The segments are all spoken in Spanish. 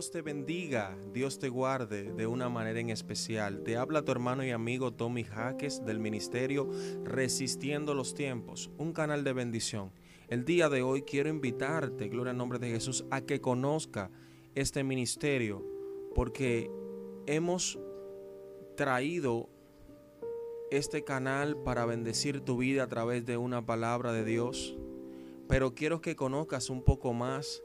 Dios te bendiga, Dios te guarde de una manera en especial. Te habla tu hermano y amigo Tommy Jaques del ministerio Resistiendo los Tiempos, un canal de bendición. El día de hoy quiero invitarte, gloria al nombre de Jesús, a que conozca este ministerio, porque hemos traído este canal para bendecir tu vida a través de una palabra de Dios. Pero quiero que conozcas un poco más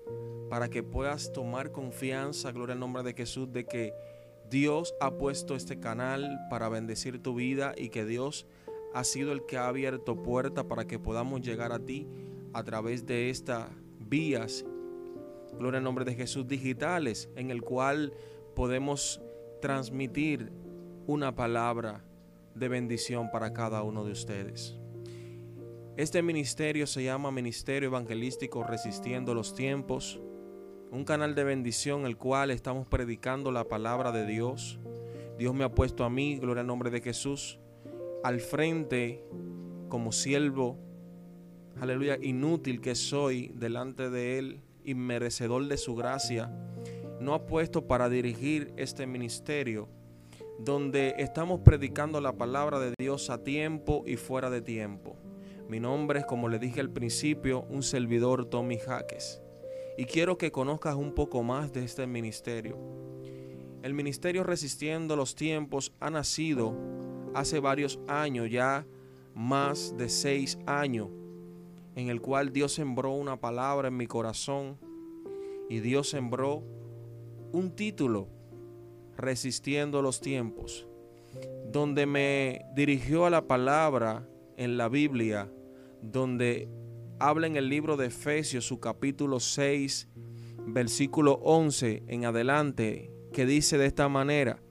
para que puedas tomar confianza, gloria al nombre de Jesús, de que Dios ha puesto este canal para bendecir tu vida y que Dios ha sido el que ha abierto puerta para que podamos llegar a ti a través de estas vías, gloria al nombre de Jesús, digitales, en el cual podemos transmitir una palabra de bendición para cada uno de ustedes. Este ministerio se llama Ministerio Evangelístico Resistiendo los Tiempos un canal de bendición el cual estamos predicando la palabra de Dios. Dios me ha puesto a mí, gloria al nombre de Jesús, al frente como siervo, aleluya, inútil que soy delante de Él y merecedor de su gracia. No ha puesto para dirigir este ministerio donde estamos predicando la palabra de Dios a tiempo y fuera de tiempo. Mi nombre es, como le dije al principio, un servidor Tommy Jaques y quiero que conozcas un poco más de este ministerio. El ministerio Resistiendo los Tiempos ha nacido hace varios años, ya más de seis años, en el cual Dios sembró una palabra en mi corazón y Dios sembró un título, Resistiendo los Tiempos, donde me dirigió a la palabra en la Biblia, donde habla en el libro de Efesios, su capítulo 6, versículo 11 en adelante, que dice de esta manera,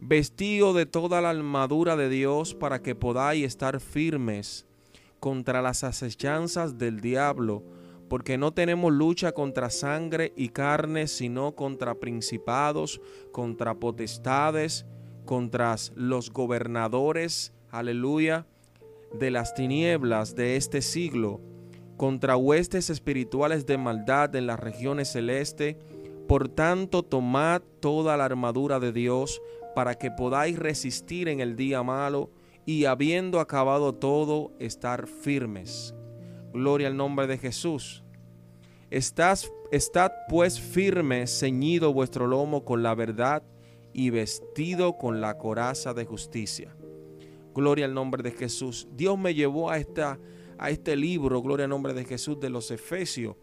vestido de toda la armadura de Dios para que podáis estar firmes contra las acechanzas del diablo, porque no tenemos lucha contra sangre y carne, sino contra principados, contra potestades, contra los gobernadores, aleluya, de las tinieblas de este siglo contra huestes espirituales de maldad en las regiones celestes. Por tanto, tomad toda la armadura de Dios para que podáis resistir en el día malo y habiendo acabado todo, estar firmes. Gloria al nombre de Jesús. Estás, estad pues firmes, ceñido vuestro lomo con la verdad y vestido con la coraza de justicia. Gloria al nombre de Jesús. Dios me llevó a esta a este libro, Gloria al nombre de Jesús, de los Efesios,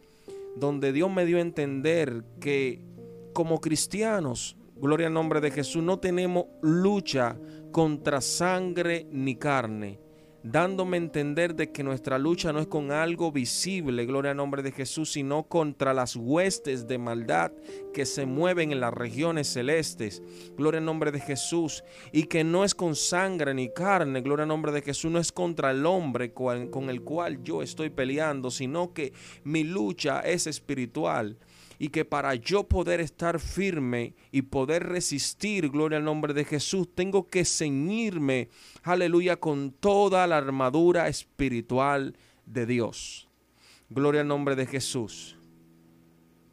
donde Dios me dio a entender que como cristianos, Gloria al nombre de Jesús, no tenemos lucha contra sangre ni carne, dándome a entender de que nuestra lucha no es con algo visible, gloria al nombre de Jesús, sino contra las huestes de maldad que se mueven en las regiones celestes, gloria al nombre de Jesús, y que no es con sangre ni carne, gloria al nombre de Jesús, no es contra el hombre con el cual yo estoy peleando, sino que mi lucha es espiritual y que para yo poder estar firme y poder resistir, gloria al nombre de Jesús, tengo que ceñirme, aleluya, con toda la armadura espiritual de Dios. Gloria al nombre de Jesús.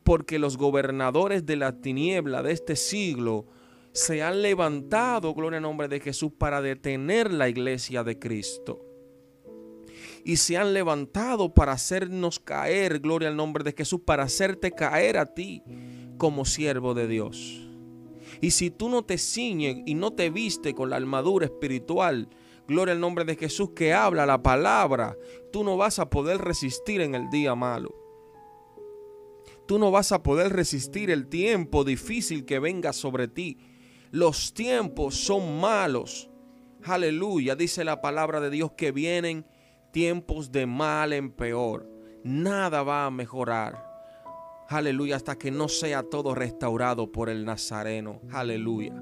Porque los gobernadores de la tiniebla de este siglo se han levantado, gloria al nombre de Jesús, para detener la iglesia de Cristo y se han levantado para hacernos caer, gloria al nombre de Jesús, para hacerte caer a ti como siervo de Dios. Y si tú no te ciñes y no te viste con la armadura espiritual, gloria al nombre de Jesús que habla la palabra, tú no vas a poder resistir en el día malo. Tú no vas a poder resistir el tiempo difícil que venga sobre ti. Los tiempos son malos. Aleluya, dice la palabra de Dios que vienen tiempos de mal en peor. Nada va a mejorar. Aleluya, hasta que no sea todo restaurado por el Nazareno. Aleluya.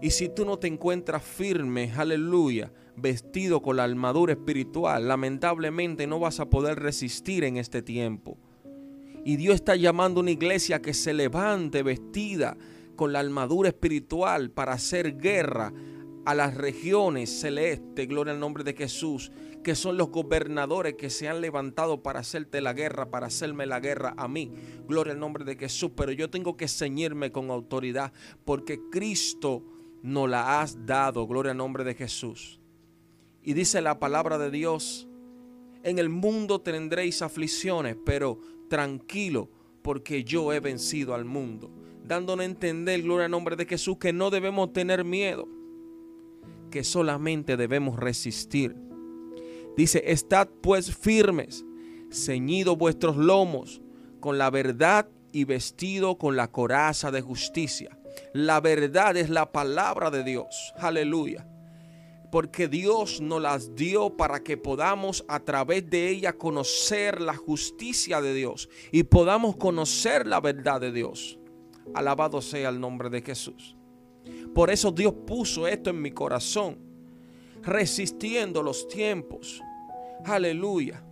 Y si tú no te encuentras firme, aleluya, vestido con la armadura espiritual, lamentablemente no vas a poder resistir en este tiempo. Y Dios está llamando a una iglesia que se levante vestida con la armadura espiritual para hacer guerra a las regiones celestes, gloria al nombre de Jesús, que son los gobernadores que se han levantado para hacerte la guerra, para hacerme la guerra a mí. Gloria al nombre de Jesús, pero yo tengo que ceñirme con autoridad porque Cristo nos la has dado, gloria al nombre de Jesús. Y dice la palabra de Dios, en el mundo tendréis aflicciones, pero tranquilo, porque yo he vencido al mundo. Dándonos a entender, gloria al nombre de Jesús, que no debemos tener miedo que solamente debemos resistir. Dice, estad pues firmes, ceñidos vuestros lomos con la verdad y vestido con la coraza de justicia. La verdad es la palabra de Dios. Aleluya. Porque Dios nos las dio para que podamos a través de ella conocer la justicia de Dios y podamos conocer la verdad de Dios. Alabado sea el nombre de Jesús. Por eso Dios puso esto en mi corazón, resistiendo los tiempos. Aleluya.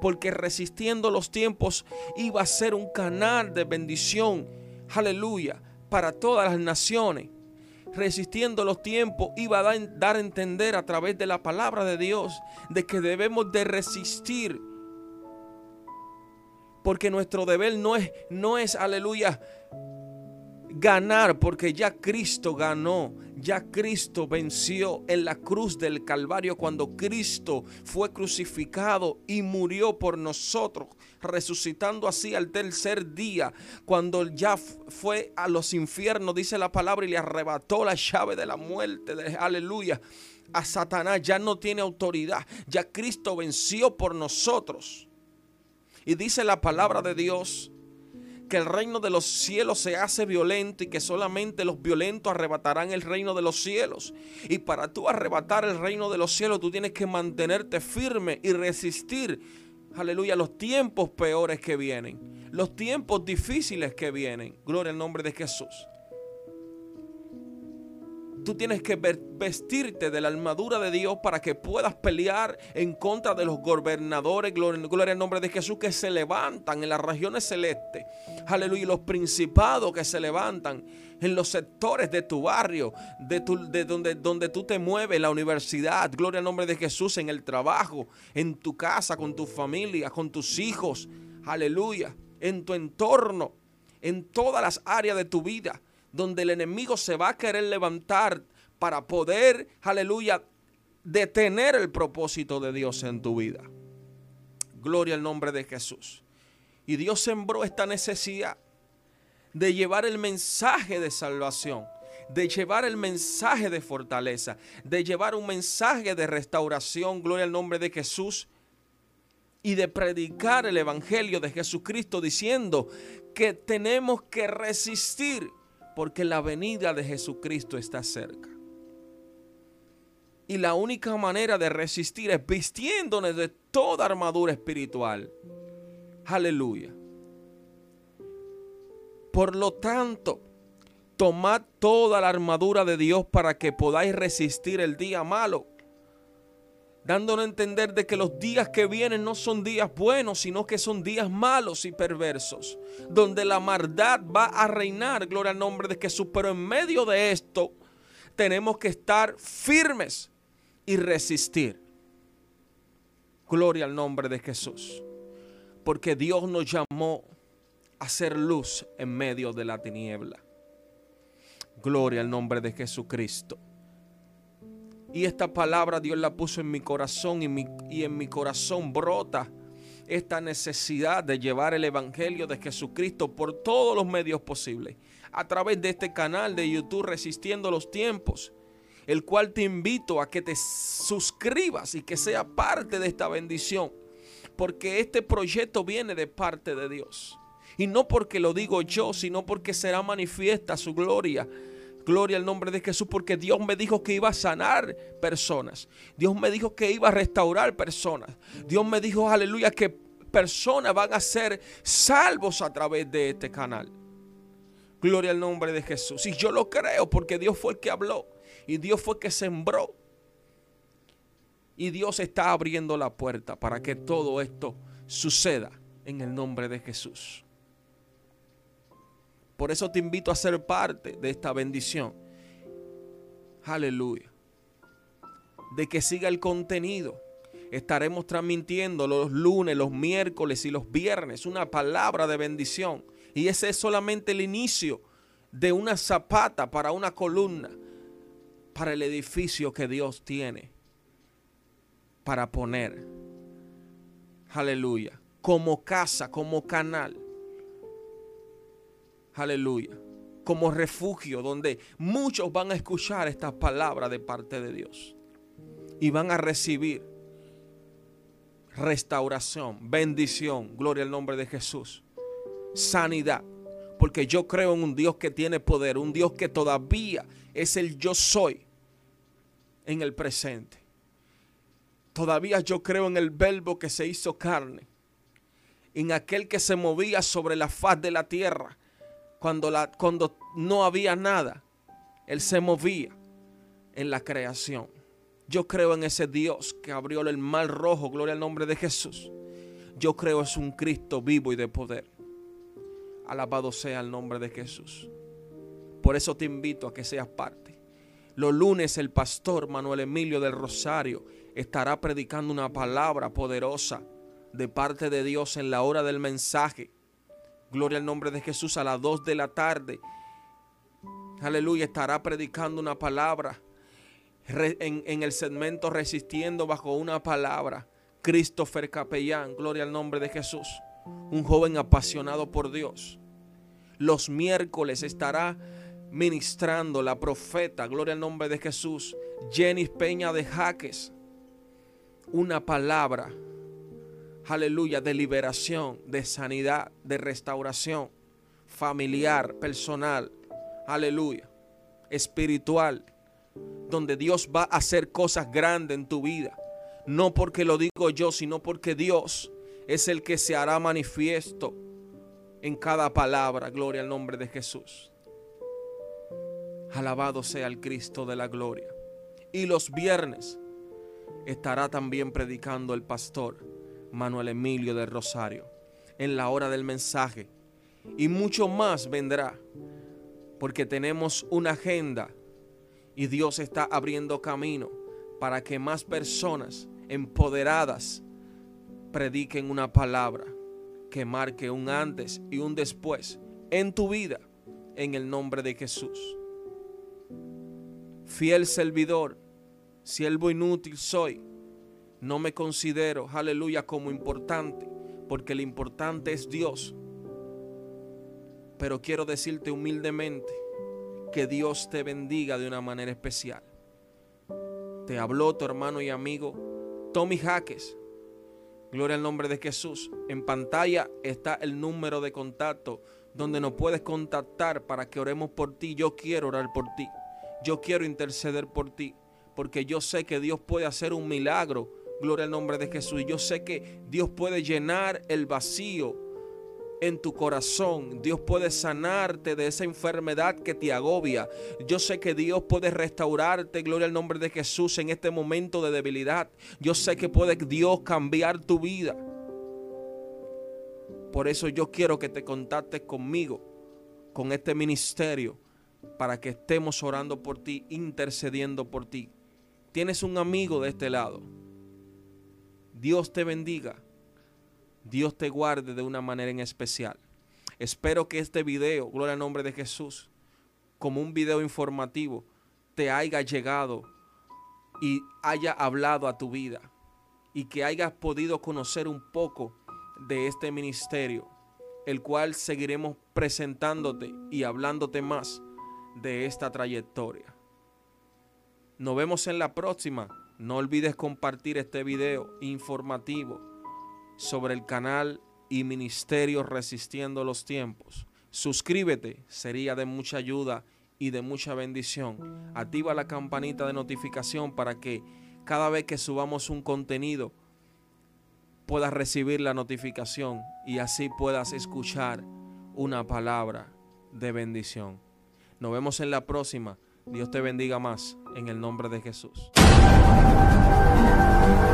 Porque resistiendo los tiempos iba a ser un canal de bendición. Aleluya. Para todas las naciones. Resistiendo los tiempos iba a dar a entender a través de la palabra de Dios de que debemos de resistir. Porque nuestro deber no es, no es, aleluya, ganar porque ya Cristo ganó, ya Cristo venció en la cruz del Calvario cuando Cristo fue crucificado y murió por nosotros, resucitando así al tercer día, cuando ya fue a los infiernos, dice la palabra, y le arrebató la llave de la muerte, aleluya. A Satanás ya no tiene autoridad, ya Cristo venció por nosotros. Y dice la palabra de Dios que el reino de los cielos se hace violento y que solamente los violentos arrebatarán el reino de los cielos. Y para tú arrebatar el reino de los cielos, tú tienes que mantenerte firme y resistir, aleluya, los tiempos peores que vienen, los tiempos difíciles que vienen. Gloria al nombre de Jesús. Tú tienes que vestirte de la armadura de Dios para que puedas pelear en contra de los gobernadores, gloria, al nombre de Jesús, que se levantan en las regiones celestes. Aleluya, los principados que se levantan en los sectores de tu barrio, de, de donde, donde tú te mueves, la universidad, gloria al nombre de Jesús, en el trabajo, en tu casa, con tu familia, con tus hijos. Aleluya, en tu entorno, en todas las áreas de tu vida donde el enemigo se va a querer levantar para poder, aleluya, detener el propósito de Dios en tu vida. Gloria al nombre de Jesús. Y Dios sembró esta necesidad de llevar el mensaje de salvación, de llevar el mensaje de fortaleza, de llevar un mensaje de restauración, gloria al nombre de Jesús, y de predicar el Evangelio de Jesucristo diciendo que tenemos que resistir porque la venida de Jesucristo está cerca. Y la única manera de resistir es vistiéndonos de toda armadura espiritual. Aleluya. Por lo tanto, tomad toda la armadura de Dios para que podáis resistir el día malo dándonos a entender de que los días que vienen no son días buenos, sino que son días malos y perversos, donde la maldad va a reinar, gloria al nombre de Jesús, pero en medio de esto tenemos que estar firmes y resistir. Gloria al nombre de Jesús, porque Dios nos llamó a ser luz en medio de la tiniebla. Gloria al nombre de Jesucristo. Y esta palabra Dios la puso en mi corazón y, y en mi corazón brota esta necesidad de llevar el Evangelio de Jesucristo por todos los medios posibles. A través de este canal de YouTube Resistiendo los Tiempos, el cual te invito a que te suscribas y que sea parte de esta bendición. Porque este proyecto viene de parte de Dios. Y no porque lo digo yo, sino porque será manifiesta su gloria Gloria al nombre de Jesús porque Dios me dijo que iba a sanar personas. Dios me dijo que iba a restaurar personas. Dios me dijo, aleluya, que personas van a ser salvos a través de este canal. Gloria al nombre de Jesús. Y yo lo creo porque Dios fue el que habló. Y Dios fue el que sembró. Y Dios está abriendo la puerta para que todo esto suceda en el nombre de Jesús. Por eso te invito a ser parte de esta bendición. Aleluya. de que siga el contenido. Estaremos transmitiendo los lunes, los miércoles y los viernes una palabra de bendición. Y ese es solamente el inicio de una zapata para una columna, para el edificio que Dios tiene para poner. Aleluya. Como casa, como canal. Aleluya. Como refugio donde muchos van a escuchar estas palabras de parte de Dios. Y van a recibir restauración, bendición, gloria al nombre de Jesús, sanidad. Porque yo creo en un Dios que tiene poder, un Dios que todavía es el yo soy en el presente. Todavía yo creo en el verbo que se hizo carne, en aquel que se movía sobre la faz de la tierra cuando, la, cuando no había nada. Él se movía en la creación. Yo creo en ese Dios que abrió el mar rojo, gloria al nombre de Jesús. Yo creo es un Cristo vivo y de poder. Alabado sea el nombre de Jesús. Por eso te invito a que seas parte. Los lunes el pastor Manuel Emilio del Rosario estará predicando una palabra poderosa de parte de Dios en la hora del mensaje. Gloria al nombre de Jesús a las 2 de la tarde. Aleluya, estará predicando una palabra en, el segmento Resistiendo bajo una palabra. Christopher Capellán, gloria al nombre de Jesús. Un joven apasionado por Dios. Los miércoles estará ministrando la profeta, gloria al nombre de Jesús, Jenny Peña de Jaques. Una palabra, aleluya, de liberación, de sanidad, de restauración familiar, personal, aleluya, espiritual donde Dios va a hacer cosas grandes en tu vida. No porque lo digo yo, sino porque Dios es el que se hará manifiesto en cada palabra. Gloria al nombre de Jesús. Alabado sea el Cristo de la gloria. Y los viernes estará también predicando el pastor Manuel Emilio del Rosario en la hora del mensaje. Y mucho más vendrá porque tenemos una agenda y Dios está abriendo camino para que más personas empoderadas prediquen una palabra que marque un antes y un después en tu vida, en el nombre de Jesús. Fiel servidor, siervo inútil soy. No me considero, aleluya, como importante, porque lo importante es Dios. Pero quiero decirte humildemente que Dios te bendiga de una manera especial. Te habló tu hermano y amigo Tommy Jaques. Gloria al nombre de Jesús. En pantalla está el número de contacto donde nos puedes contactar para que oremos por ti. Yo quiero orar por ti. Yo quiero interceder por ti. Porque yo sé que Dios puede hacer un milagro. Gloria al nombre de Jesús. Y yo sé que Dios puede llenar el vacío en tu corazón. Dios puede sanarte de esa enfermedad que te agobia. Yo sé que Dios puede restaurarte, gloria al nombre de Jesús, en este momento de debilidad. Yo sé que puede Dios cambiar tu vida. Por eso yo quiero que te contactes conmigo, con este ministerio, para que estemos orando por ti, intercediendo por ti. Tienes un amigo de este lado. Dios te bendiga. Dios te guarde de una manera en especial. Espero que este video, gloria al nombre de Jesús, como un video informativo, te haya llegado y haya hablado a tu vida y que hayas podido conocer un poco de este ministerio, el cual seguiremos presentándote y hablándote más de esta trayectoria. Nos vemos en la próxima. No olvides compartir este video informativo sobre el canal y ministerio Resistiendo los Tiempos. Suscríbete, sería de mucha ayuda y de mucha bendición. Activa la campanita de notificación para que cada vez que subamos un contenido puedas recibir la notificación y así puedas escuchar una palabra de bendición. Nos vemos en la próxima. Dios te bendiga más en el nombre de Jesús. Thank you.